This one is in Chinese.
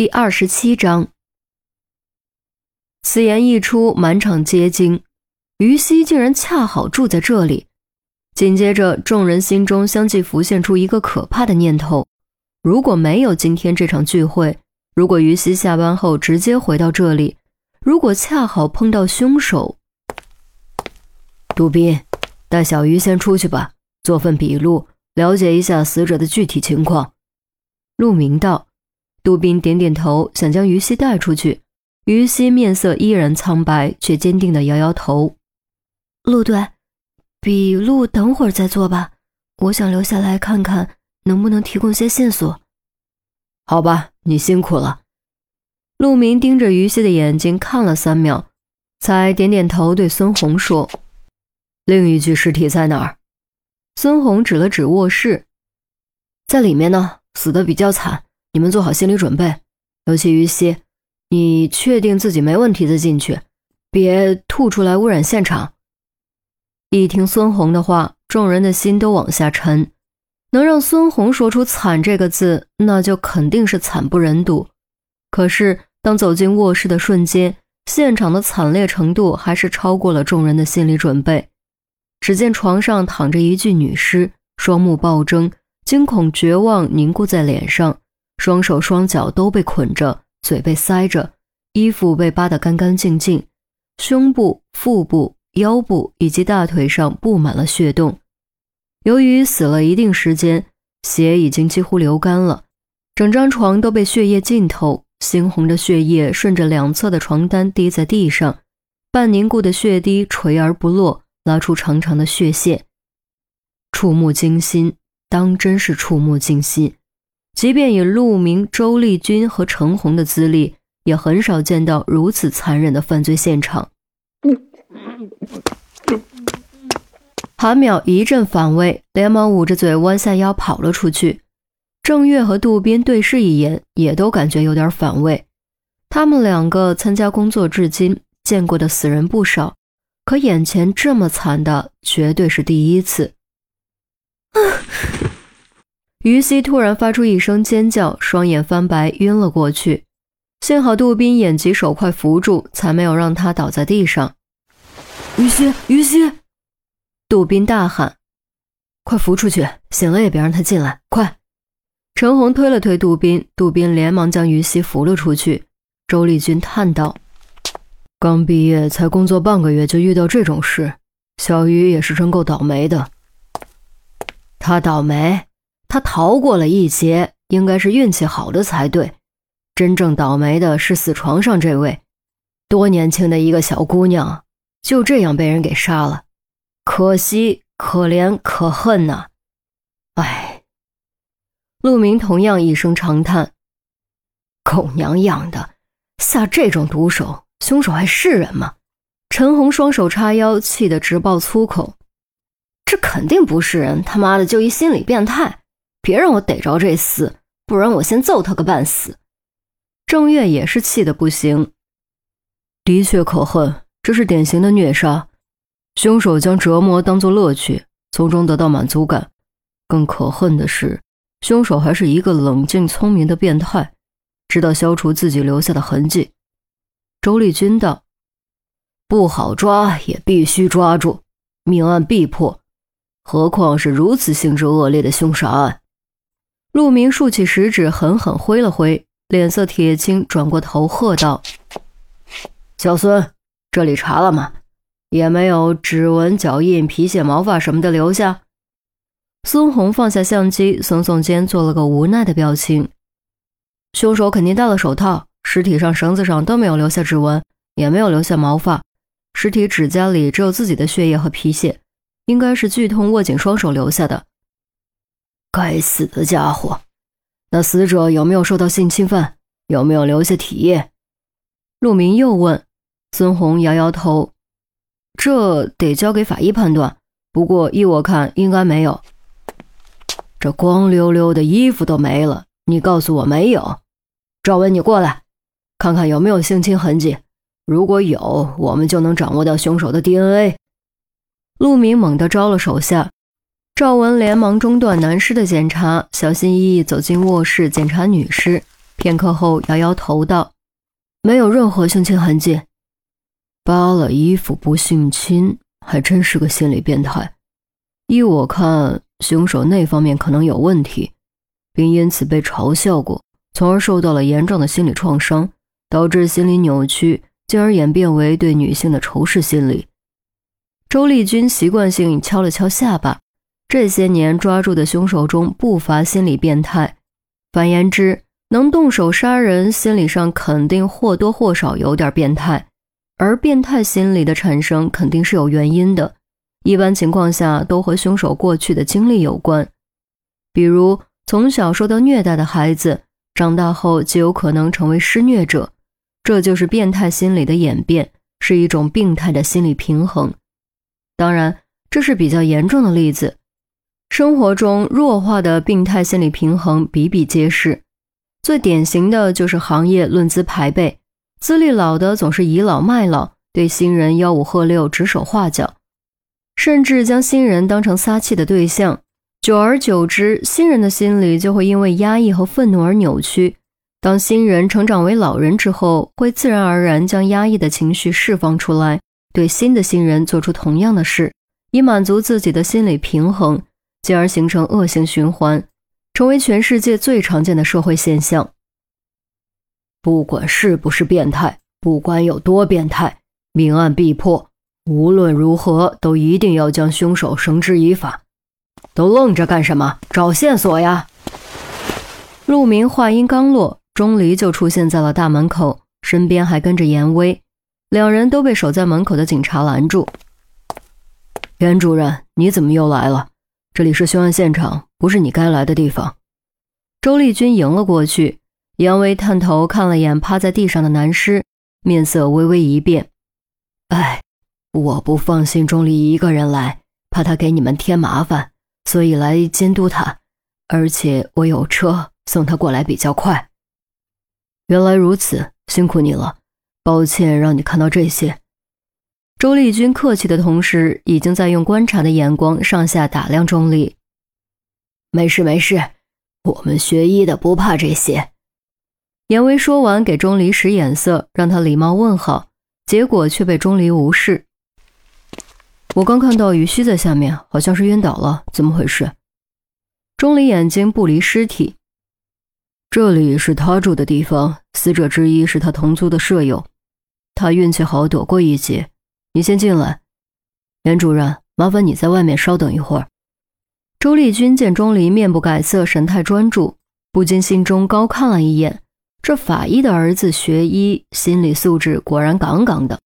第二十七章，此言一出，满场皆惊。于西竟然恰好住在这里。紧接着，众人心中相继浮现出一个可怕的念头：如果没有今天这场聚会，如果于西下班后直接回到这里，如果恰好碰到凶手，杜宾，带小鱼先出去吧，做份笔录，了解一下死者的具体情况。陆明道。杜宾点点头，想将于西带出去。于西面色依然苍白，却坚定地摇摇头。陆队，笔录等会儿再做吧。我想留下来看看，能不能提供些线索。好吧，你辛苦了。陆明盯着于西的眼睛看了三秒，才点点头，对孙红说：“另一具尸体在哪儿？”孙红指了指卧室，在里面呢，死得比较惨。你们做好心理准备，尤其于西，你确定自己没问题再进去，别吐出来污染现场。一听孙红的话，众人的心都往下沉。能让孙红说出“惨”这个字，那就肯定是惨不忍睹。可是当走进卧室的瞬间，现场的惨烈程度还是超过了众人的心理准备。只见床上躺着一具女尸，双目暴睁，惊恐绝望凝固在脸上。双手双脚都被捆着，嘴被塞着，衣服被扒得干干净净，胸部、腹部、腰部以及大腿上布满了血洞。由于死了一定时间，血已经几乎流干了，整张床都被血液浸透，猩红的血液顺着两侧的床单滴在地上，半凝固的血滴垂而不落，拉出长长的血线，触目惊心，当真是触目惊心。即便以陆明、周丽君和程红的资历，也很少见到如此残忍的犯罪现场。韩淼一阵反胃，连忙捂着嘴，弯下腰跑了出去。郑月和杜宾对视一眼，也都感觉有点反胃。他们两个参加工作至今，见过的死人不少，可眼前这么惨的，绝对是第一次。于西突然发出一声尖叫，双眼翻白，晕了过去。幸好杜宾眼疾手快扶住，才没有让他倒在地上。于西，于西！杜宾大喊：“快扶出去，醒了也别让他进来！快！”陈红推了推杜宾，杜宾连忙将于西扶了出去。周丽君叹道：“刚毕业才工作半个月就遇到这种事，小鱼也是真够倒霉的。他倒霉。”他逃过了一劫，应该是运气好的才对。真正倒霉的是死床上这位，多年轻的一个小姑娘，就这样被人给杀了，可惜、可怜、可恨呐！哎，陆明同样一声长叹：“狗娘养的，下这种毒手，凶手还是人吗？”陈红双手叉腰，气得直爆粗口：“这肯定不是人，他妈的就一心理变态！”别让我逮着这厮，不然我先揍他个半死！郑月也是气得不行，的确可恨，这是典型的虐杀，凶手将折磨当作乐趣，从中得到满足感。更可恨的是，凶手还是一个冷静聪明的变态，知道消除自己留下的痕迹。周丽君道：“不好抓也必须抓住，命案必破，何况是如此性质恶劣的凶杀案。”陆明竖起食指，狠狠挥了挥，脸色铁青，转过头喝道：“小孙，这里查了吗？也没有指纹、脚印、皮屑、毛发什么的留下。”孙红放下相机，耸耸肩，做了个无奈的表情。凶手肯定戴了手套，尸体上、绳子上都没有留下指纹，也没有留下毛发，尸体指甲里只有自己的血液和皮屑，应该是剧痛握紧双手留下的。该死的家伙！那死者有没有受到性侵犯？有没有留下体液？陆明又问。孙红摇摇头：“这得交给法医判断。不过依我看，应该没有。这光溜溜的衣服都没了，你告诉我没有？赵文，你过来，看看有没有性侵痕迹。如果有，我们就能掌握到凶手的 DNA。”陆明猛地招了手下。赵文连忙中断男尸的检查，小心翼翼走进卧室检查女尸，片刻后摇摇头道：“没有任何性侵痕迹。扒了衣服不性侵，还真是个心理变态。依我看，凶手那方面可能有问题，并因此被嘲笑过，从而受到了严重的心理创伤，导致心理扭曲，进而演变为对女性的仇视心理。”周丽君习惯性敲了敲下巴。这些年抓住的凶手中不乏心理变态，反言之，能动手杀人，心理上肯定或多或少有点变态。而变态心理的产生肯定是有原因的，一般情况下都和凶手过去的经历有关。比如从小受到虐待的孩子，长大后极有可能成为施虐者，这就是变态心理的演变，是一种病态的心理平衡。当然，这是比较严重的例子。生活中弱化的病态心理平衡比比皆是，最典型的就是行业论资排辈，资历老的总是倚老卖老，对新人吆五喝六、指手画脚，甚至将新人当成撒气的对象。久而久之，新人的心理就会因为压抑和愤怒而扭曲。当新人成长为老人之后，会自然而然将压抑的情绪释放出来，对新的新人做出同样的事，以满足自己的心理平衡。进而形成恶性循环，成为全世界最常见的社会现象。不管是不是变态，不管有多变态，命案必破。无论如何，都一定要将凶手绳之以法。都愣着干什么？找线索呀！陆明话音刚落，钟离就出现在了大门口，身边还跟着严威，两人都被守在门口的警察拦住。严主任，你怎么又来了？这里是凶案现场，不是你该来的地方。周丽君迎了过去，杨威探头看了眼趴在地上的男尸，面色微微一变。哎，我不放心钟离一个人来，怕他给你们添麻烦，所以来监督他。而且我有车送他过来比较快。原来如此，辛苦你了，抱歉让你看到这些。周丽君客气的同时，已经在用观察的眼光上下打量钟离。没事没事，我们学医的不怕这些。严威说完，给钟离使眼色，让他礼貌问好，结果却被钟离无视。我刚看到于西在下面，好像是晕倒了，怎么回事？钟离眼睛不离尸体。这里是他住的地方，死者之一是他同租的舍友，他运气好躲过一劫。你先进来，严主任，麻烦你在外面稍等一会儿。周丽君见钟离面不改色，神态专注，不禁心中高看了一眼。这法医的儿子学医，心理素质果然杠杠的。